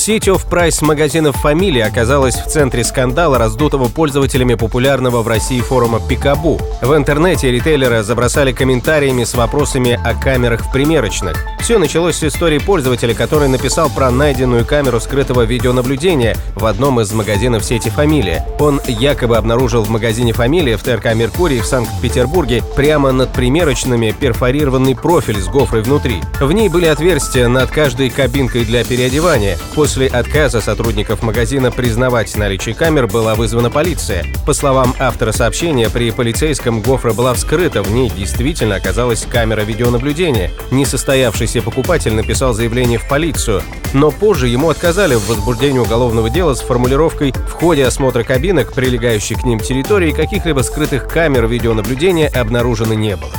Сеть Price магазинов «Фамилия» оказалась в центре скандала, раздутого пользователями популярного в России форума «Пикабу». В интернете ритейлеры забросали комментариями с вопросами о камерах в примерочных. Все началось с истории пользователя, который написал про найденную камеру скрытого видеонаблюдения в одном из магазинов сети «Фамилия». Он якобы обнаружил в магазине «Фамилия» в ТРК «Меркурий» в Санкт-Петербурге прямо над примерочными перфорированный профиль с гофрой внутри. В ней были отверстия над каждой кабинкой для переодевания. После отказа сотрудников магазина признавать наличие камер была вызвана полиция. По словам автора сообщения, при полицейском гофра была вскрыта, в ней действительно оказалась камера видеонаблюдения. Несостоявшийся покупатель написал заявление в полицию, но позже ему отказали в возбуждении уголовного дела с формулировкой «В ходе осмотра кабинок, прилегающих к ним территории, каких-либо скрытых камер видеонаблюдения обнаружено не было».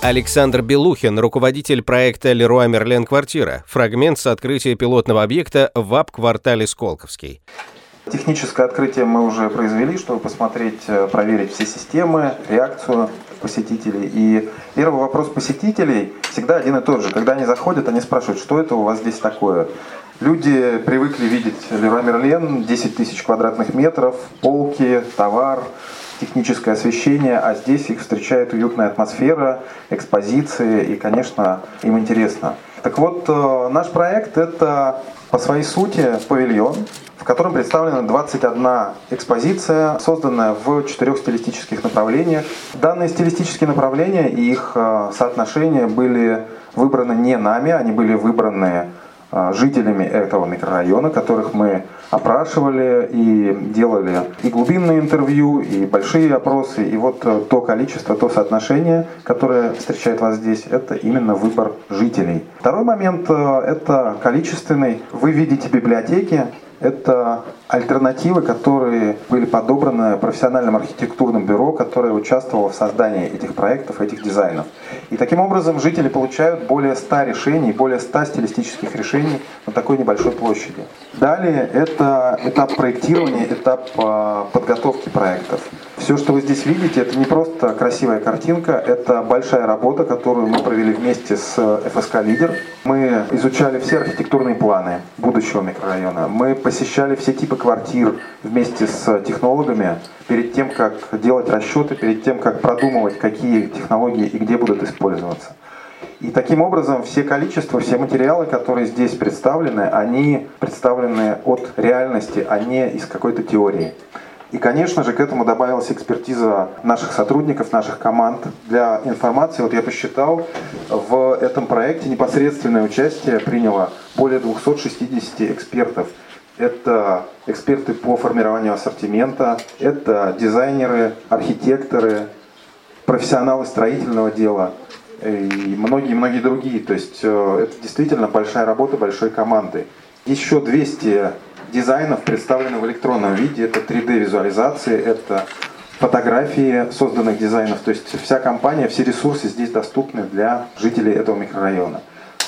Александр Белухин, руководитель проекта «Леруа Мерлен Квартира». Фрагмент с открытия пилотного объекта в АП-квартале Сколковский. Техническое открытие мы уже произвели, чтобы посмотреть, э, проверить все системы, реакцию посетителей. И первый вопрос посетителей всегда один и тот же. Когда они заходят, они спрашивают, что это у вас здесь такое. Люди привыкли видеть Леруа Мерлен, 10 тысяч квадратных метров, полки, товар, техническое освещение, а здесь их встречает уютная атмосфера, экспозиции, и, конечно, им интересно. Так вот, э, наш проект – это по своей сути павильон, в котором представлена 21 экспозиция, созданная в четырех стилистических направлениях. Данные стилистические направления и их э, соотношения были выбраны не нами, они были выбраны жителями этого микрорайона, которых мы опрашивали и делали и глубинные интервью, и большие опросы, и вот э, то количество, то соотношение, которое встречает вас здесь, это именно выбор жителей. Второй момент э, – это количественный. Вы видите библиотеки, это альтернативы, которые были подобраны профессиональным архитектурным бюро, которое участвовало в создании этих проектов, этих дизайнов. И таким образом жители получают более 100 решений, более 100 стилистических решений на такой небольшой площади. Далее это этап проектирования, этап а, подготовки проектов. Все, что вы здесь видите, это не просто красивая картинка, это большая работа, которую мы провели вместе с ФСК «Лидер». Мы изучали все архитектурные планы будущего микрорайона. Мы посещали все типы квартир вместе с технологами перед тем, как делать расчеты, перед тем, как продумывать, какие технологии и где будут использоваться. И таким образом все количества, все материалы, которые здесь представлены, они представлены от реальности, а не из какой-то теории. И, конечно же, к этому добавилась экспертиза наших сотрудников, наших команд. Для информации, вот я посчитал, в этом проекте непосредственное участие приняло более 260 экспертов. Это эксперты по формированию ассортимента, это дизайнеры, архитекторы, профессионалы строительного дела и многие-многие другие. То есть э, это действительно большая работа большой команды. Еще 200 дизайнов представлены в электронном виде. Это 3D-визуализации, это фотографии созданных дизайнов. То есть вся компания, все ресурсы здесь доступны для жителей этого микрорайона.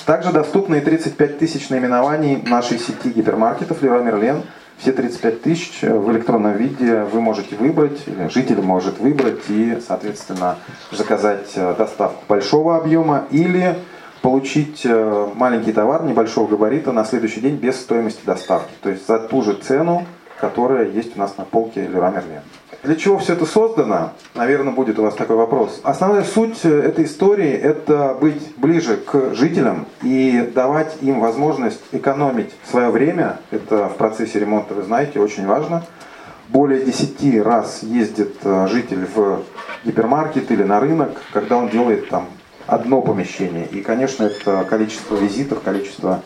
Также доступны и 35 тысяч наименований нашей сети гипермаркетов Леруа Мерлен. Все 35 тысяч в электронном виде вы можете выбрать, или житель может выбрать и, соответственно, заказать э, доставку большого объема или получить э, маленький товар небольшого габарита на следующий день без стоимости доставки. То есть за ту же цену, которая есть у нас на полке Леруа Мерлен. Для чего все это создано? Наверное, будет у вас такой вопрос. Основная суть э, этой истории – это быть ближе к жителям и давать им возможность экономить свое время. Это в процессе ремонта, вы знаете, очень важно. Более 10 раз ездит э, житель в гипермаркет или на рынок, когда он делает там одно помещение. И, конечно, это количество визитов, количество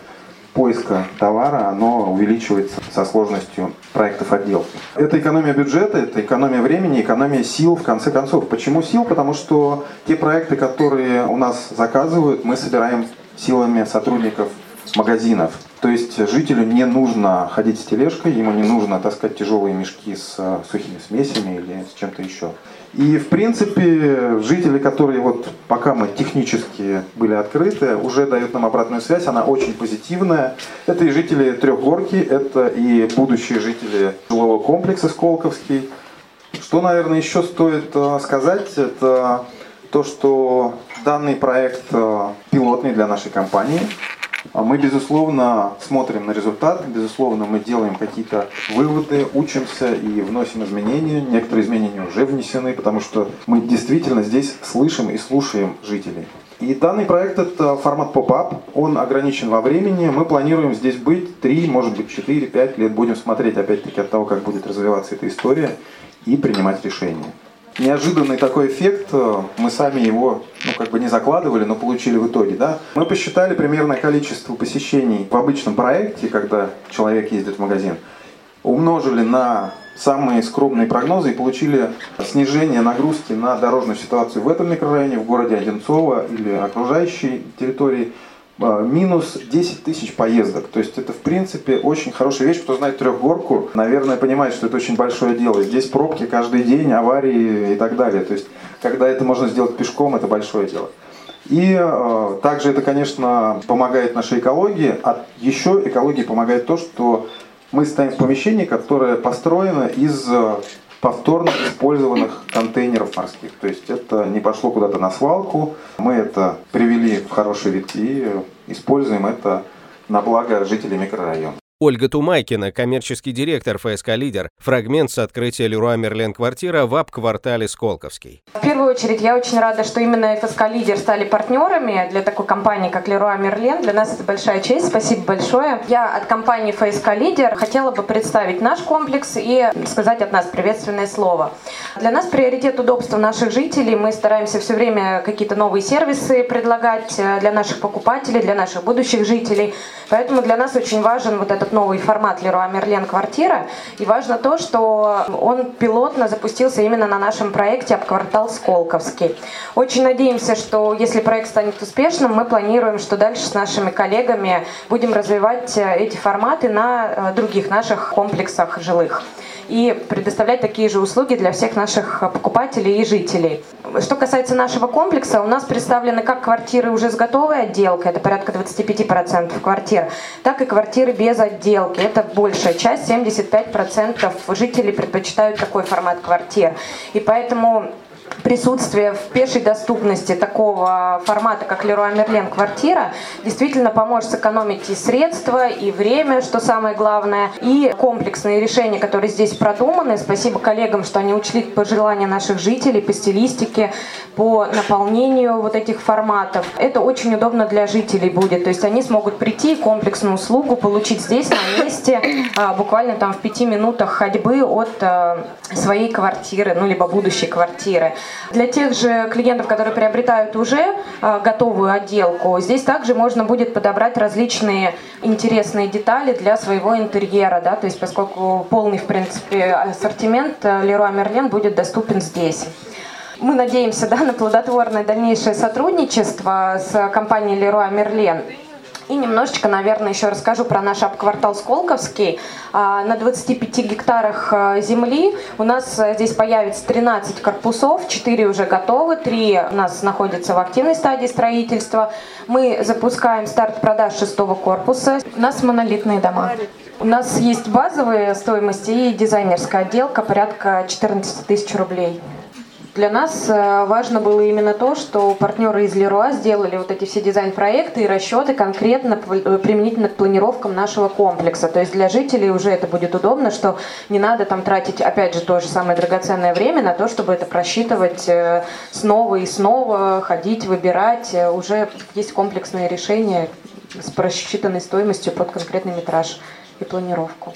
поиска товара, оно увеличивается со сложностью проектов отделки. Это экономия бюджета, это экономия времени, экономия сил в конце концов. Почему сил? Потому что те проекты, которые у нас заказывают, мы собираем силами сотрудников магазинов. То есть жителю не нужно ходить с тележкой, ему не нужно таскать тяжелые мешки с э, сухими смесями или с чем-то еще. И, в принципе, жители, которые вот пока мы технически были открыты, уже дают нам обратную связь, она очень позитивная. Это и жители Трехгорки, это и будущие жители жилого комплекса Сколковский. Что, наверное, еще стоит э, сказать, это то, что данный проект э, пилотный для нашей компании. А мы, безусловно, смотрим на результат, безусловно, мы делаем какие-то выводы, учимся и вносим изменения. Некоторые изменения уже внесены, потому что мы действительно здесь слышим и слушаем жителей. И данный проект это формат поп-ап, он ограничен во времени. Мы планируем здесь быть 3, может быть 4-5 лет. Будем смотреть опять-таки от того, как будет развиваться эта история и принимать решения неожиданный такой эффект, э, мы сами его ну, как бы не закладывали, но получили в итоге. Да? Мы посчитали примерное количество посещений в обычном проекте, когда человек ездит в магазин, умножили на самые скромные прогнозы и получили снижение нагрузки на дорожную ситуацию в этом микрорайоне, в городе Одинцово или окружающей территории – минус 10 тысяч поездок. То есть это, в принципе, очень хорошая вещь. Кто знает трехгорку, наверное, понимает, что это очень большое дело. Здесь пробки каждый день, аварии и так далее. То есть, когда это можно сделать пешком, это большое дело. И э, также это, конечно, помогает нашей экологии, а еще экологии помогает то, что мы стоим в помещении, которое построено из повторно использованных контейнеров морских. То есть это не пошло куда-то на свалку, мы это привели в хороший вид и используем это на благо жителей микрорайона. Ольга Тумайкина, коммерческий директор ФСК «Лидер», фрагмент с открытия Леруа Мерлен квартира в АП-квартале Сколковский. В первую очередь я очень рада, что именно ФСК «Лидер» стали партнерами для такой компании, как Леруа Мерлен. Для нас это большая честь, спасибо большое. Я от компании ФСК «Лидер» хотела бы представить наш комплекс и сказать от нас приветственное слово. Для нас приоритет удобства наших жителей. Мы стараемся все время какие-то новые сервисы предлагать э, для наших покупателей, для наших будущих жителей. Поэтому для нас очень важен вот этот новый формат Леруа Мерлен квартира. И важно то, что он пилотно запустился именно на нашем проекте «Квартал Сколковский». Очень надеемся, что если проект станет успешным, мы планируем, что дальше с нашими коллегами будем развивать э, эти форматы на э, других наших комплексах жилых и предоставлять такие же услуги для всех наших покупателей и жителей. Что касается нашего комплекса, у нас представлены как квартиры уже с готовой отделкой, это порядка 25% квартир, так и квартиры без отделки, это большая часть, 75% жителей предпочитают такой формат квартир. И поэтому присутствие в пешей доступности такого формата, как Леруа Мерлен квартира, действительно поможет сэкономить и средства, и время, что самое главное, и комплексные решения, которые здесь продуманы. Спасибо коллегам, что они учли пожелания наших жителей по стилистике, по наполнению вот этих форматов. Это очень удобно для жителей будет. То есть они смогут прийти комплексную услугу получить здесь на месте, а, буквально там в пяти минутах ходьбы от а, своей квартиры, ну либо будущей квартиры. Для тех же клиентов, которые приобретают уже а, готовую отделку, здесь также можно будет подобрать различные интересные детали для своего интерьера, да, то есть поскольку полный, в принципе, ассортимент Leroy Merlin будет доступен здесь. Мы надеемся да, на плодотворное дальнейшее сотрудничество с компанией Leroy Merlin. И немножечко, наверное, еще расскажу про наш квартал Сколковский. А, на 25 гектарах а, земли у нас а, здесь появится 13 корпусов, 4 уже готовы, 3 у нас находятся в активной стадии строительства. Мы запускаем старт продаж шестого корпуса. У нас монолитные дома. У нас есть базовые стоимости и дизайнерская отделка порядка 14 тысяч рублей. Для нас э, важно было именно то, что партнеры из Леруа сделали вот эти все дизайн-проекты и расчеты конкретно э, применительно к планировкам нашего комплекса. То есть для жителей уже это будет удобно, что не надо там тратить, опять же, то же самое драгоценное время на то, чтобы это просчитывать э, снова и снова, ходить, выбирать. Уже есть комплексные решения с просчитанной стоимостью под конкретный метраж и планировку.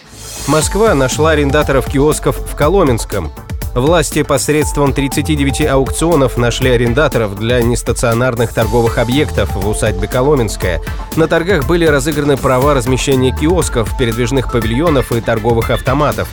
Москва нашла арендаторов киосков в Коломенском. Власти посредством 39 аукционов нашли арендаторов для нестационарных торговых объектов в усадьбе Коломенская. На торгах были разыграны права размещения киосков, передвижных павильонов и торговых автоматов.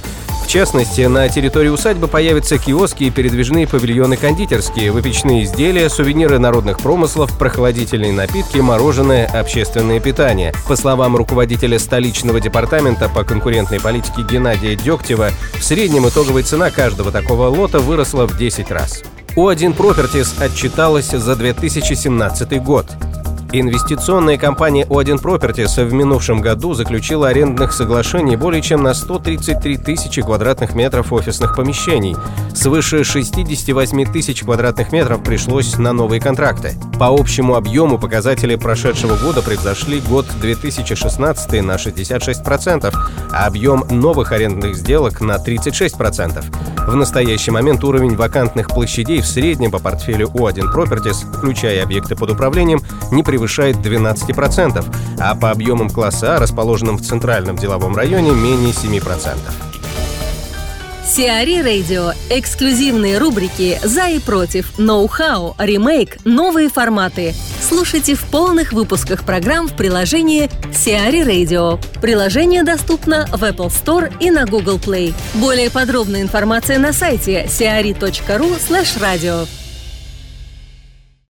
Частности, на территории усадьбы появятся киоски и передвижные павильоны кондитерские, выпечные изделия, сувениры народных промыслов, прохладительные напитки, мороженое, общественное питание. По словам руководителя столичного департамента по конкурентной политике Геннадия Дегтева, в среднем итоговая цена каждого такого лота выросла в 10 раз. У1 Properties отчиталась за 2017 год. Инвестиционная компания O1 Properties в минувшем году заключила арендных соглашений более чем на 133 тысячи квадратных метров офисных помещений. Свыше 68 тысяч квадратных метров пришлось на новые контракты. По общему объему показатели прошедшего года превзошли год 2016 на 66%, а объем новых арендных сделок на 36%. В настоящий момент уровень вакантных площадей в среднем по портфелю O1 Properties, включая объекты под управлением, не превышает 12%, а по объемам класса А, расположенным в центральном деловом районе, менее 7%. Сиари Радио. Эксклюзивные рубрики «За и против», «Ноу-хау», «Ремейк», «Новые форматы». Слушайте в полных выпусках программ в приложении Сиари Radio. Приложение доступно в Apple Store и на Google Play. Более подробная информация на сайте siari.ru slash radio.